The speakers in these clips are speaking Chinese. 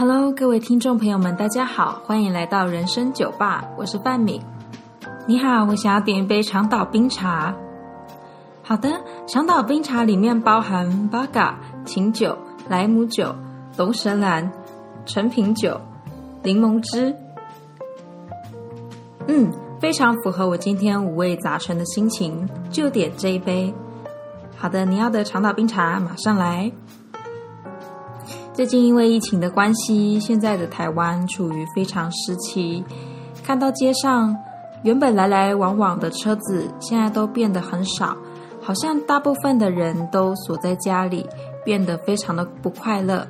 Hello，各位听众朋友们，大家好，欢迎来到人生酒吧，我是范敏。你好，我想要点一杯长岛冰茶。好的，长岛冰茶里面包含八嘎、琴酒、莱姆酒、龙舌兰、陈品酒、柠檬汁。嗯，非常符合我今天五味杂陈的心情，就点这一杯。好的，你要的长岛冰茶马上来。最近因为疫情的关系，现在的台湾处于非常时期。看到街上原本来来往往的车子，现在都变得很少，好像大部分的人都锁在家里，变得非常的不快乐。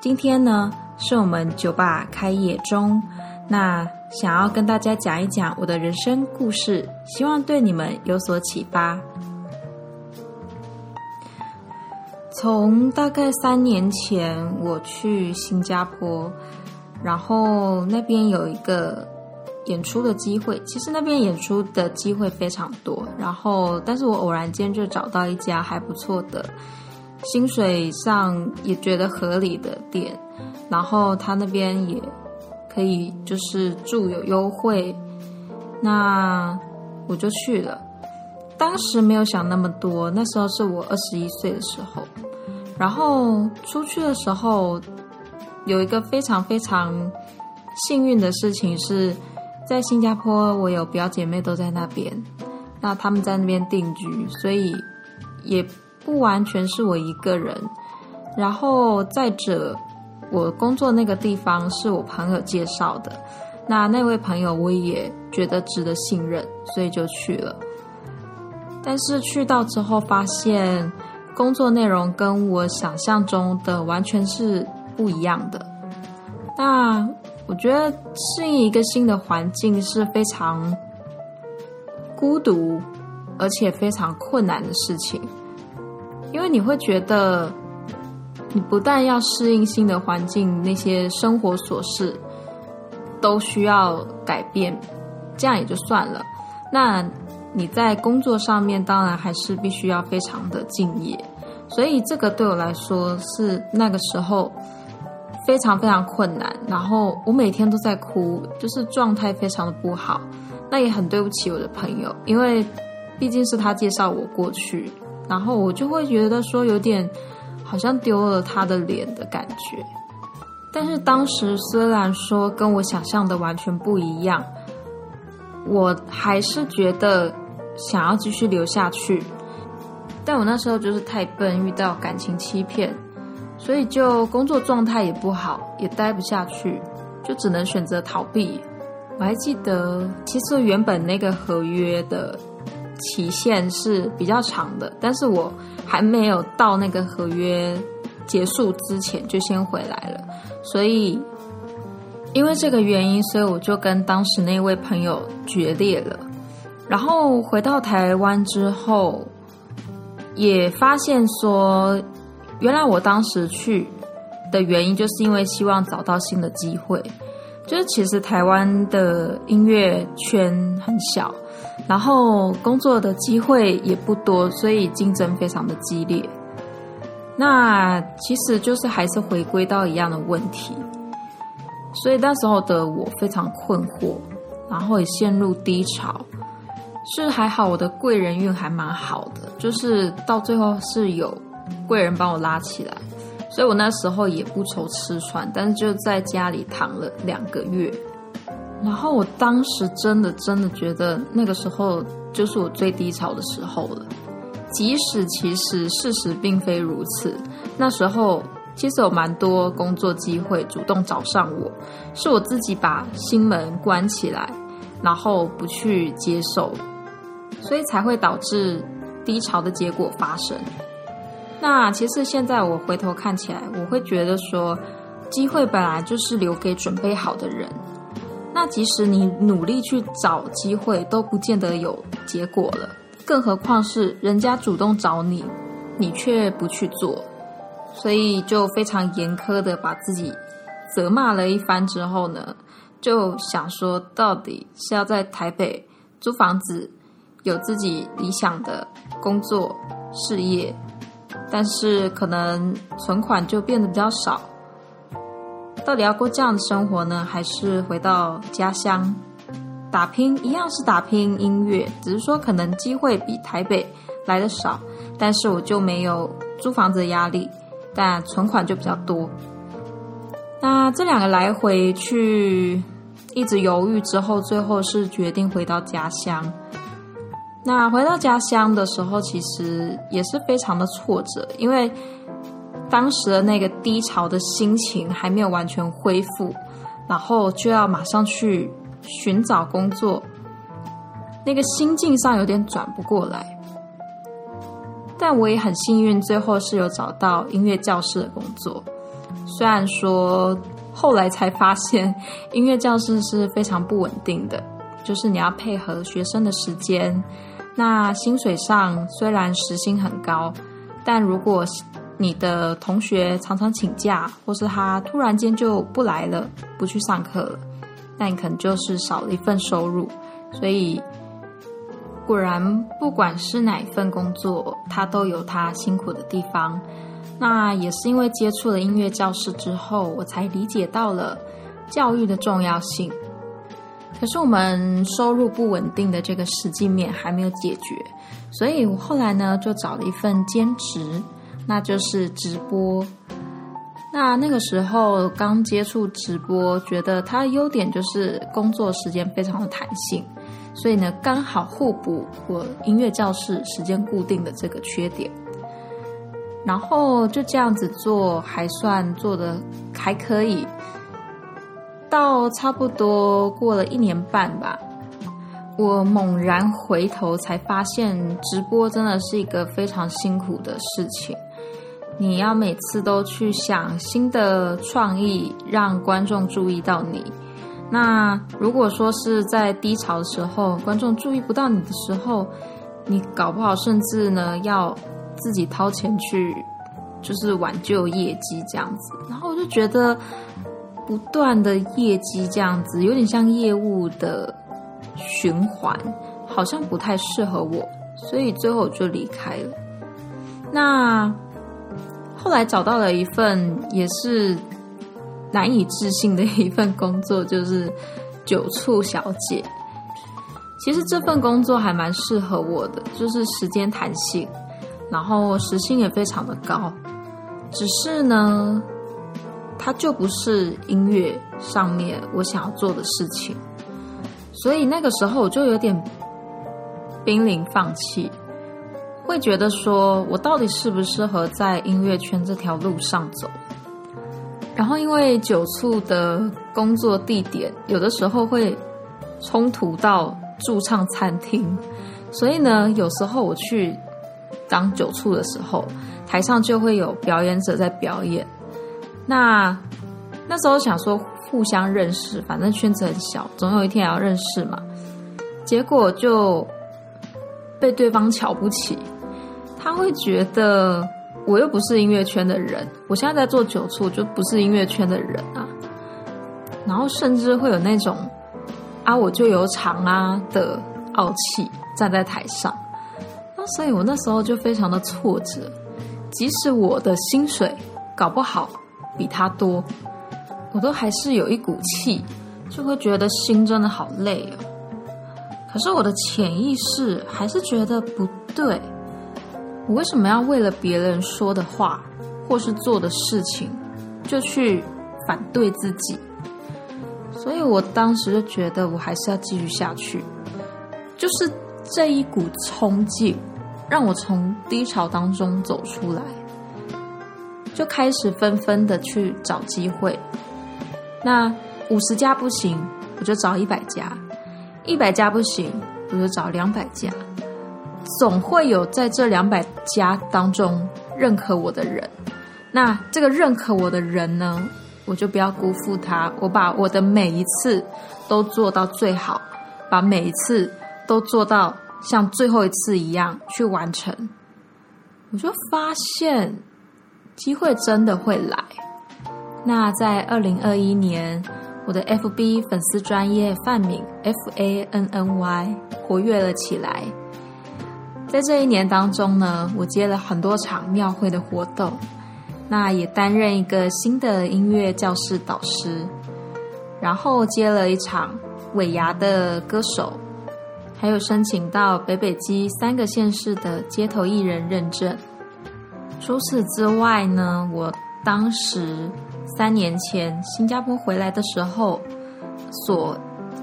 今天呢，是我们酒吧开业中，那想要跟大家讲一讲我的人生故事，希望对你们有所启发。从大概三年前，我去新加坡，然后那边有一个演出的机会。其实那边演出的机会非常多，然后但是我偶然间就找到一家还不错的，薪水上也觉得合理的店，然后他那边也可以就是住有优惠，那我就去了。当时没有想那么多，那时候是我二十一岁的时候。然后出去的时候，有一个非常非常幸运的事情是，在新加坡，我有表姐妹都在那边，那他们在那边定居，所以也不完全是我一个人。然后再者，我工作那个地方是我朋友介绍的，那那位朋友我也觉得值得信任，所以就去了。但是去到之后发现。工作内容跟我想象中的完全是不一样的。那我觉得适应一个新的环境是非常孤独，而且非常困难的事情，因为你会觉得你不但要适应新的环境，那些生活琐事都需要改变，这样也就算了。那你在工作上面当然还是必须要非常的敬业，所以这个对我来说是那个时候非常非常困难。然后我每天都在哭，就是状态非常的不好。那也很对不起我的朋友，因为毕竟是他介绍我过去，然后我就会觉得说有点好像丢了他的脸的感觉。但是当时虽然说跟我想象的完全不一样，我还是觉得。想要继续留下去，但我那时候就是太笨，遇到感情欺骗，所以就工作状态也不好，也待不下去，就只能选择逃避。我还记得，其实原本那个合约的期限是比较长的，但是我还没有到那个合约结束之前就先回来了，所以因为这个原因，所以我就跟当时那位朋友决裂了。然后回到台湾之后，也发现说，原来我当时去的原因，就是因为希望找到新的机会。就是其实台湾的音乐圈很小，然后工作的机会也不多，所以竞争非常的激烈。那其实就是还是回归到一样的问题，所以那时候的我非常困惑，然后也陷入低潮。是还好，我的贵人运还蛮好的，就是到最后是有贵人帮我拉起来，所以我那时候也不愁吃穿，但是就在家里躺了两个月。然后我当时真的真的觉得那个时候就是我最低潮的时候了，即使其实事实并非如此，那时候其实有蛮多工作机会主动找上我，是我自己把心门关起来，然后不去接受。所以才会导致低潮的结果发生。那其实现在我回头看起来，我会觉得说，机会本来就是留给准备好的人。那即使你努力去找机会，都不见得有结果了，更何况是人家主动找你，你却不去做。所以就非常严苛的把自己责骂了一番之后呢，就想说，到底是要在台北租房子。有自己理想的工作事业，但是可能存款就变得比较少，到底要过这样的生活呢，还是回到家乡打拼？一样是打拼音乐，只是说可能机会比台北来的少，但是我就没有租房子的压力，但存款就比较多。那这两个来回去一直犹豫之后，最后是决定回到家乡。那回到家乡的时候，其实也是非常的挫折，因为当时的那个低潮的心情还没有完全恢复，然后就要马上去寻找工作，那个心境上有点转不过来。但我也很幸运，最后是有找到音乐教室的工作。虽然说后来才发现，音乐教室是非常不稳定的，就是你要配合学生的时间。那薪水上虽然时薪很高，但如果你的同学常常请假，或是他突然间就不来了，不去上课了，那你可能就是少了一份收入。所以果然，不管是哪一份工作，它都有它辛苦的地方。那也是因为接触了音乐教室之后，我才理解到了教育的重要性。可是我们收入不稳定的这个实际面还没有解决，所以我后来呢就找了一份兼职，那就是直播。那那个时候刚接触直播，觉得它的优点就是工作时间非常的弹性，所以呢刚好互补我音乐教室时间固定的这个缺点。然后就这样子做，还算做的还可以。到差不多过了一年半吧，我猛然回头才发现，直播真的是一个非常辛苦的事情。你要每次都去想新的创意，让观众注意到你。那如果说是在低潮的时候，观众注意不到你的时候，你搞不好甚至呢要。自己掏钱去，就是挽救业绩这样子，然后我就觉得不断的业绩这样子，有点像业务的循环，好像不太适合我，所以最后我就离开了。那后来找到了一份也是难以置信的一份工作，就是酒醋小姐。其实这份工作还蛮适合我的，就是时间弹性。然后时薪也非常的高，只是呢，它就不是音乐上面我想要做的事情，所以那个时候我就有点濒临放弃，会觉得说我到底适不适合在音乐圈这条路上走？然后因为酒醋的工作地点有的时候会冲突到驻唱餐厅，所以呢，有时候我去。当酒醋的时候，台上就会有表演者在表演。那那时候想说互相认识，反正圈子很小，总有一天也要认识嘛。结果就被对方瞧不起，他会觉得我又不是音乐圈的人，我现在在做酒醋，就不是音乐圈的人啊。然后甚至会有那种啊，我就有场啊的傲气站在台上。那所以我那时候就非常的挫折，即使我的薪水搞不好比他多，我都还是有一股气，就会觉得心真的好累哦。可是我的潜意识还是觉得不对，我为什么要为了别人说的话或是做的事情，就去反对自己？所以我当时就觉得我还是要继续下去，就是这一股冲劲。让我从低潮当中走出来，就开始纷纷的去找机会。那五十家不行，我就找一百家；一百家不行，我就找两百家。总会有在这两百家当中认可我的人。那这个认可我的人呢，我就不要辜负他。我把我的每一次都做到最好，把每一次都做到。像最后一次一样去完成，我就发现机会真的会来。那在二零二一年，我的 FB 粉丝专业范敏 F A N N Y 活跃了起来。在这一年当中呢，我接了很多场庙会的活动，那也担任一个新的音乐教室导师，然后接了一场尾牙的歌手，还有申请到北北基三个县市的街头艺人认证。除此之外呢，我当时三年前新加坡回来的时候，所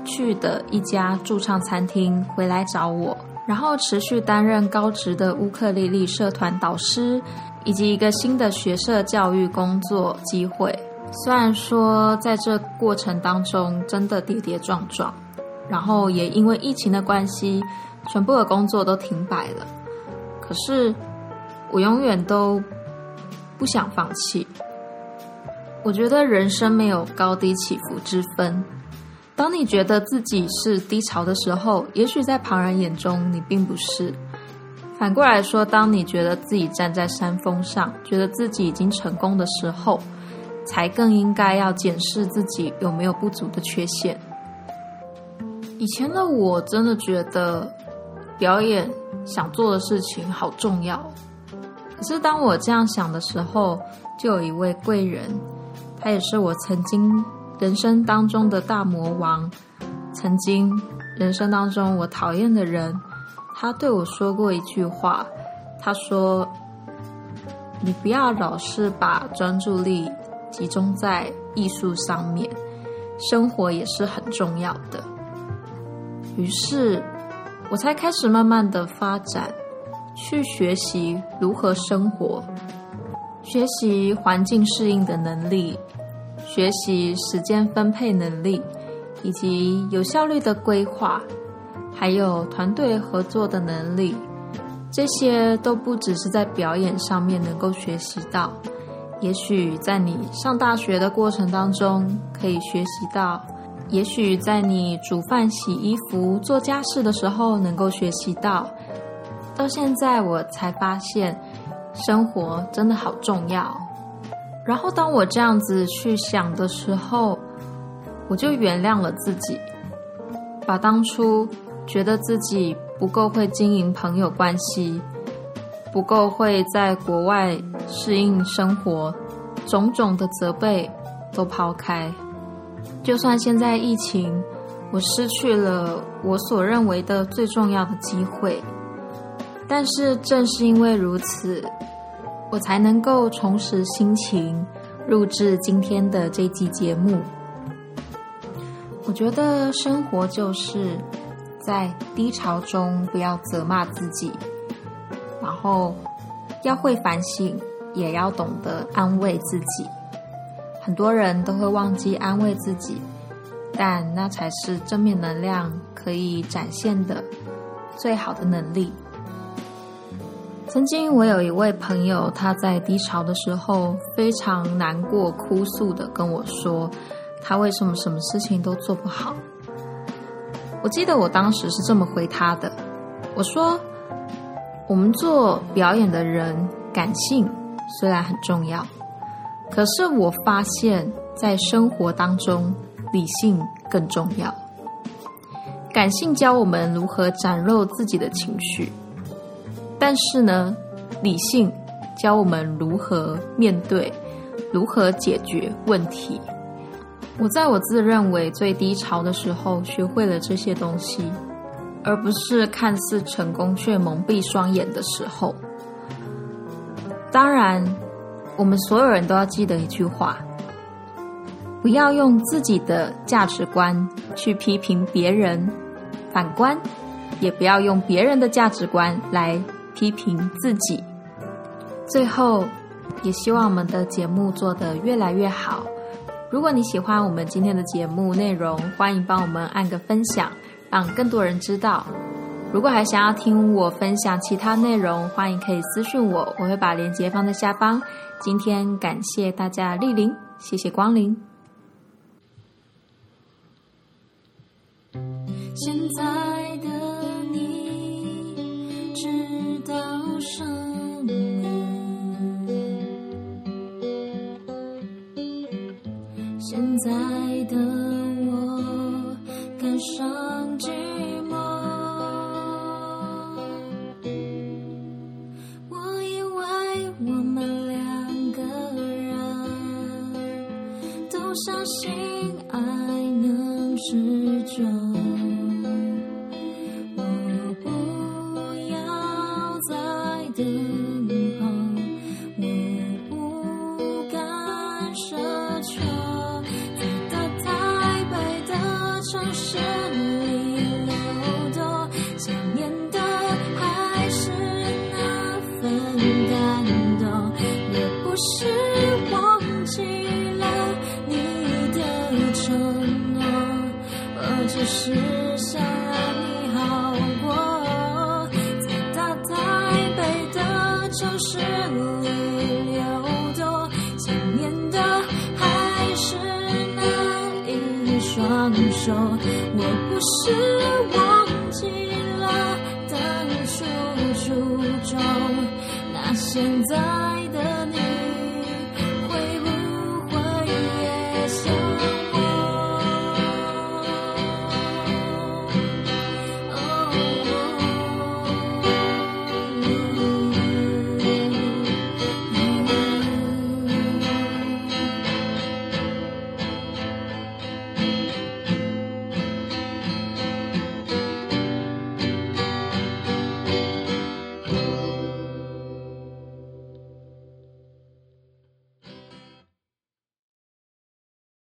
去的一家驻唱餐厅回来找我，然后持续担任高职的乌克丽丽社团导师。以及一个新的学社教育工作机会。虽然说在这过程当中真的跌跌撞撞，然后也因为疫情的关系，全部的工作都停摆了。可是我永远都不想放弃。我觉得人生没有高低起伏之分。当你觉得自己是低潮的时候，也许在旁人眼中你并不是。反过来说，当你觉得自己站在山峰上，觉得自己已经成功的时候，才更应该要检视自己有没有不足的缺陷。以前的我真的觉得表演想做的事情好重要，可是当我这样想的时候，就有一位贵人，他也是我曾经人生当中的大魔王，曾经人生当中我讨厌的人。他对我说过一句话，他说：“你不要老是把专注力集中在艺术上面，生活也是很重要的。”于是，我才开始慢慢的发展，去学习如何生活，学习环境适应的能力，学习时间分配能力，以及有效率的规划。还有团队合作的能力，这些都不只是在表演上面能够学习到，也许在你上大学的过程当中可以学习到，也许在你煮饭、洗衣服、做家事的时候能够学习到。到现在我才发现，生活真的好重要。然后当我这样子去想的时候，我就原谅了自己，把当初。觉得自己不够会经营朋友关系，不够会在国外适应生活，种种的责备都抛开。就算现在疫情，我失去了我所认为的最重要的机会，但是正是因为如此，我才能够重拾心情，录制今天的这期节目。我觉得生活就是。在低潮中，不要责骂自己，然后要会反省，也要懂得安慰自己。很多人都会忘记安慰自己，但那才是正面能量可以展现的最好的能力。曾经我有一位朋友，他在低潮的时候非常难过、哭诉的跟我说，他为什么什么事情都做不好。我记得我当时是这么回他的：“我说，我们做表演的人，感性虽然很重要，可是我发现，在生活当中，理性更重要。感性教我们如何展露自己的情绪，但是呢，理性教我们如何面对，如何解决问题。”我在我自认为最低潮的时候，学会了这些东西，而不是看似成功却蒙蔽双眼的时候。当然，我们所有人都要记得一句话：不要用自己的价值观去批评别人，反观，也不要用别人的价值观来批评自己。最后，也希望我们的节目做得越来越好。如果你喜欢我们今天的节目内容，欢迎帮我们按个分享，让更多人知道。如果还想要听我分享其他内容，欢迎可以私信我，我会把链接放在下方。今天感谢大家莅临，谢谢光临。现在到什？现在的我感伤寂寞。我以为我们两个人都相信。是想让你好过。在大台北的城市里流动，想念的还是那一双手。我不是